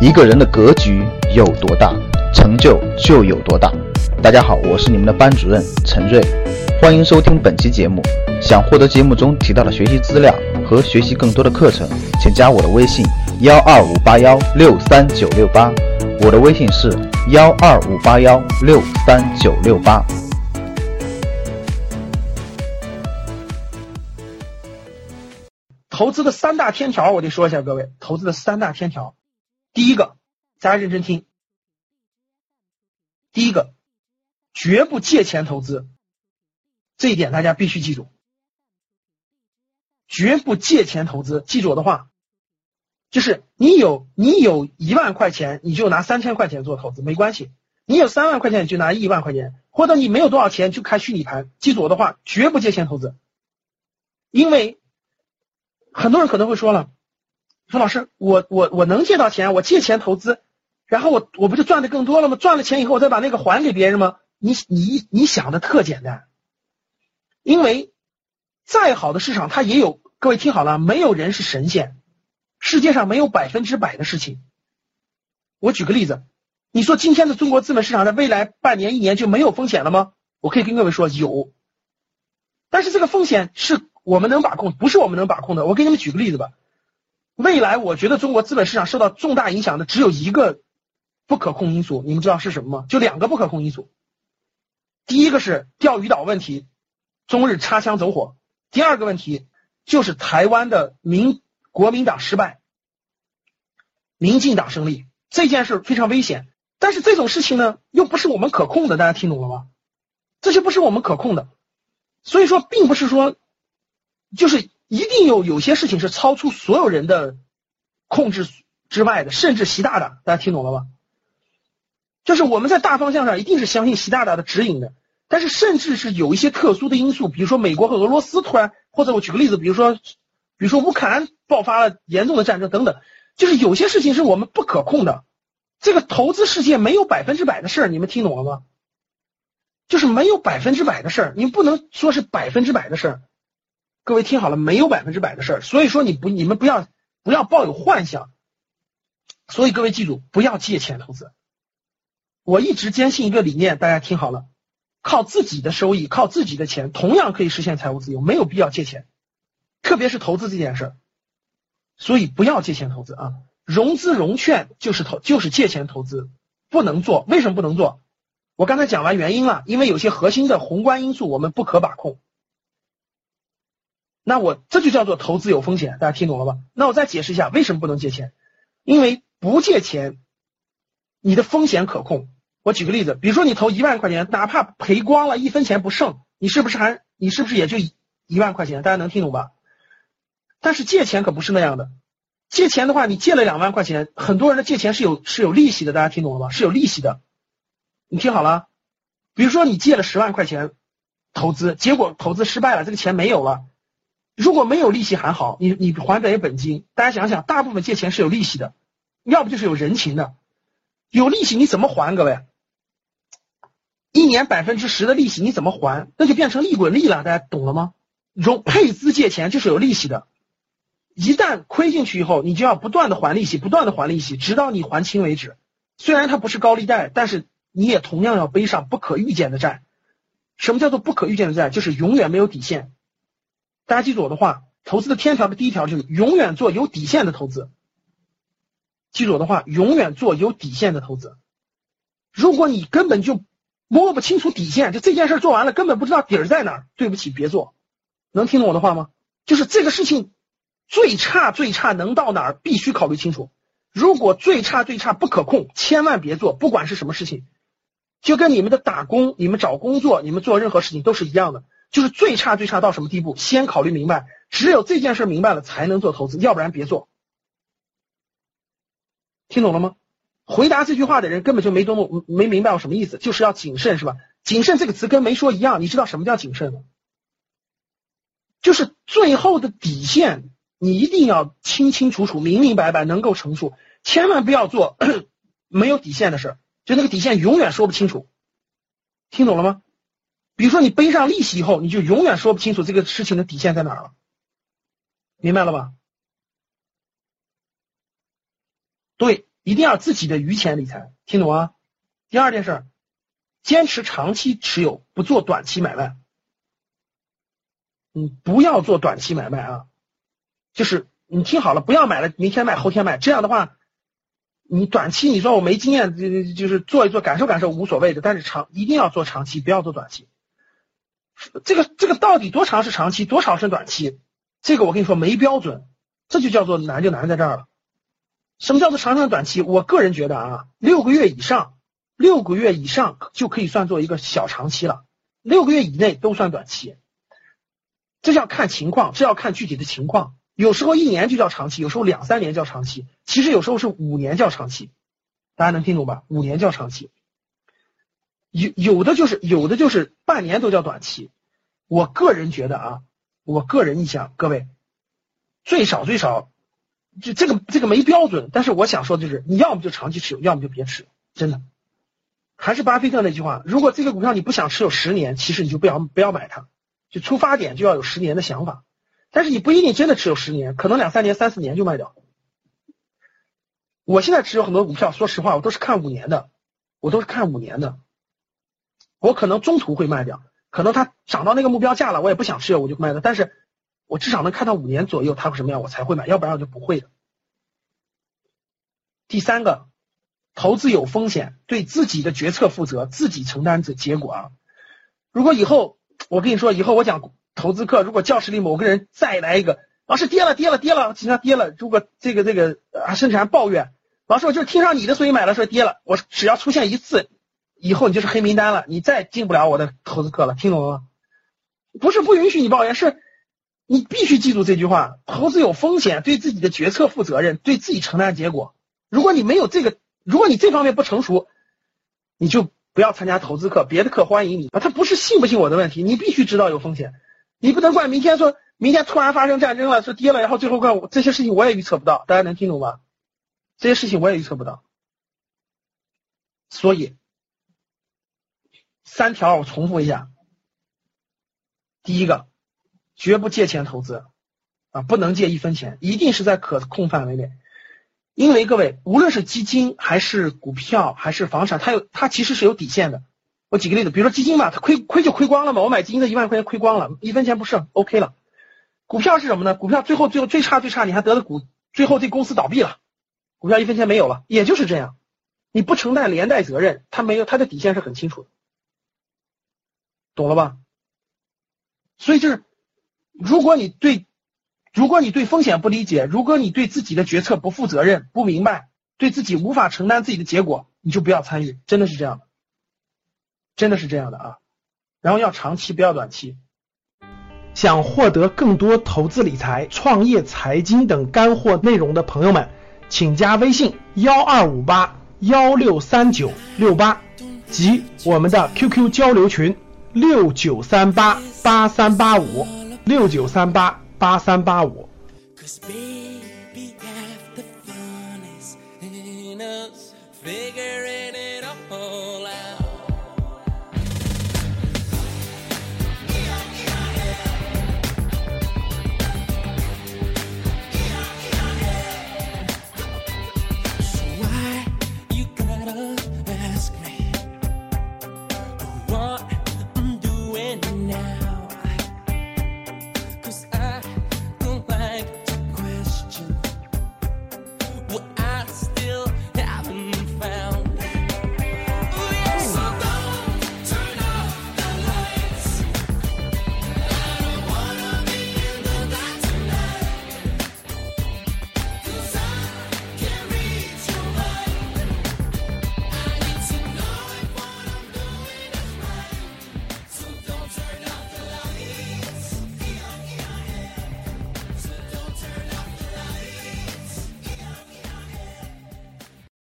一个人的格局有多大，成就就有多大。大家好，我是你们的班主任陈瑞，欢迎收听本期节目。想获得节目中提到的学习资料和学习更多的课程，请加我的微信：幺二五八幺六三九六八。我的微信是幺二五八幺六三九六八。投资的三大天条，我得说一下各位，投资的三大天条。第一个，大家认真听。第一个，绝不借钱投资，这一点大家必须记住。绝不借钱投资，记住我的话，就是你有你有一万块钱，你就拿三千块钱做投资没关系；你有三万块钱，你就拿一万块钱，或者你没有多少钱就开虚拟盘。记住我的话，绝不借钱投资，因为很多人可能会说了。说老师，我我我能借到钱，我借钱投资，然后我我不就赚的更多了吗？赚了钱以后，我再把那个还给别人吗？你你你想的特简单，因为再好的市场，它也有各位听好了，没有人是神仙，世界上没有百分之百的事情。我举个例子，你说今天的中国资本市场在未来半年一年就没有风险了吗？我可以跟各位说有，但是这个风险是我们能把控，不是我们能把控的。我给你们举个例子吧。未来我觉得中国资本市场受到重大影响的只有一个不可控因素，你们知道是什么吗？就两个不可控因素。第一个是钓鱼岛问题，中日擦枪走火；第二个问题就是台湾的民国民党失败，民进党胜利这件事非常危险。但是这种事情呢，又不是我们可控的，大家听懂了吗？这些不是我们可控的，所以说并不是说就是。一定有有些事情是超出所有人的控制之外的，甚至习大大，大家听懂了吗？就是我们在大方向上一定是相信习大大的指引的，但是甚至是有一些特殊的因素，比如说美国和俄罗斯突然，或者我举个例子，比如说，比如说乌克兰爆发了严重的战争等等，就是有些事情是我们不可控的。这个投资世界没有百分之百的事儿，你们听懂了吗？就是没有百分之百的事儿，你不能说是百分之百的事儿。各位听好了，没有百分之百的事儿，所以说你不，你们不要不要抱有幻想。所以各位记住，不要借钱投资。我一直坚信一个理念，大家听好了，靠自己的收益，靠自己的钱，同样可以实现财务自由，没有必要借钱，特别是投资这件事儿。所以不要借钱投资啊！融资融券就是投，就是借钱投资，不能做。为什么不能做？我刚才讲完原因了，因为有些核心的宏观因素我们不可把控。那我这就叫做投资有风险，大家听懂了吧？那我再解释一下为什么不能借钱，因为不借钱，你的风险可控。我举个例子，比如说你投一万块钱，哪怕赔光了，一分钱不剩，你是不是还你是不是也就一万块钱？大家能听懂吧？但是借钱可不是那样的，借钱的话，你借了两万块钱，很多人的借钱是有是有利息的，大家听懂了吗？是有利息的。你听好了，比如说你借了十万块钱投资，结果投资失败了，这个钱没有了。如果没有利息还好，你你还得本金。大家想想，大部分借钱是有利息的，要不就是有人情的。有利息你怎么还？各位，一年百分之十的利息你怎么还？那就变成利滚利了。大家懂了吗？融配资借钱就是有利息的，一旦亏进去以后，你就要不断的还利息，不断的还利息，直到你还清为止。虽然它不是高利贷，但是你也同样要背上不可预见的债。什么叫做不可预见的债？就是永远没有底线。大家记住我的话，投资的天条的第一条就是永远做有底线的投资。记住我的话，永远做有底线的投资。如果你根本就摸不清楚底线，就这件事做完了根本不知道底儿在哪儿，对不起，别做。能听懂我的话吗？就是这个事情最差最差能到哪儿，必须考虑清楚。如果最差最差不可控，千万别做，不管是什么事情，就跟你们的打工、你们找工作、你们做任何事情都是一样的。就是最差最差到什么地步？先考虑明白，只有这件事明白了，才能做投资，要不然别做。听懂了吗？回答这句话的人根本就没懂懂，没明白我什么意思，就是要谨慎，是吧？谨慎这个词跟没说一样，你知道什么叫谨慎吗？就是最后的底线，你一定要清清楚楚、明明白白，能够陈述，千万不要做 没有底线的事就那个底线永远说不清楚。听懂了吗？比如说你背上利息以后，你就永远说不清楚这个事情的底线在哪儿了，明白了吧？对，一定要自己的余钱理财，听懂啊？第二件事，坚持长期持有，不做短期买卖。嗯，不要做短期买卖啊，就是你听好了，不要买了，明天卖，后天卖，这样的话，你短期你说我没经验，就就是做一做，感受感受无所谓的，但是长一定要做长期，不要做短期。这个这个到底多长是长期，多少是短期？这个我跟你说没标准，这就叫做难就难在这儿了。什么叫做长长短期？我个人觉得啊，六个月以上，六个月以上就可以算作一个小长期了，六个月以内都算短期。这要看情况，这要看具体的情况。有时候一年就叫长期，有时候两三年叫长期，其实有时候是五年叫长期。大家能听懂吧？五年叫长期，有有的就是有的就是半年都叫短期。我个人觉得啊，我个人意向，各位最少最少，就这个这个没标准，但是我想说的就是，你要么就长期持有，要么就别持，真的。还是巴菲特那句话，如果这个股票你不想持有十年，其实你就不要不要买它。就出发点就要有十年的想法，但是你不一定真的持有十年，可能两三年、三四年就卖掉。我现在持有很多股票，说实话，我都是看五年的，我都是看五年的。我可能中途会卖掉，可能它涨到那个目标价了，我也不想持有，我就卖了。但是我至少能看到五年左右它会什么样，我才会买，要不然我就不会的。第三个，投资有风险，对自己的决策负责，自己承担这结果啊。如果以后。我跟你说，以后我讲投资课，如果教室里某个人再来一个，老师跌了跌了跌了，经常跌了。如果这个这个啊，甚至还抱怨，老师我就是听上你的所以买了，说跌了。我只要出现一次，以后你就是黑名单了，你再进不了我的投资课了，听懂了吗？不是不允许你抱怨，是你必须记住这句话：投资有风险，对自己的决策负责任，对自己承担结果。如果你没有这个，如果你这方面不成熟，你就。不要参加投资课，别的课欢迎你啊！他不是信不信我的问题，你必须知道有风险，你不能怪明天说明天突然发生战争了，说跌了，然后最后怪我这些事情我也预测不到，大家能听懂吗？这些事情我也预测不到，所以三条我重复一下：第一个，绝不借钱投资啊，不能借一分钱，一定是在可控范围内。因为各位，无论是基金还是股票还是房产，它有它其实是有底线的。我举个例子，比如说基金嘛，它亏亏就亏光了嘛，我买基金的一万块钱亏光了，一分钱不剩，OK 了。股票是什么呢？股票最后最后最差最差，你还得了股，最后这公司倒闭了，股票一分钱没有了，也就是这样。你不承担连带责任，它没有它的底线是很清楚的，懂了吧？所以就是，如果你对。如果你对风险不理解，如果你对自己的决策不负责任、不明白，对自己无法承担自己的结果，你就不要参与，真的是这样的，真的是这样的啊。然后要长期，不要短期。想获得更多投资理财、创业财经等干货内容的朋友们，请加微信幺二五八幺六三九六八及我们的 QQ 交流群六九三八八三八五六九三八。八三八五。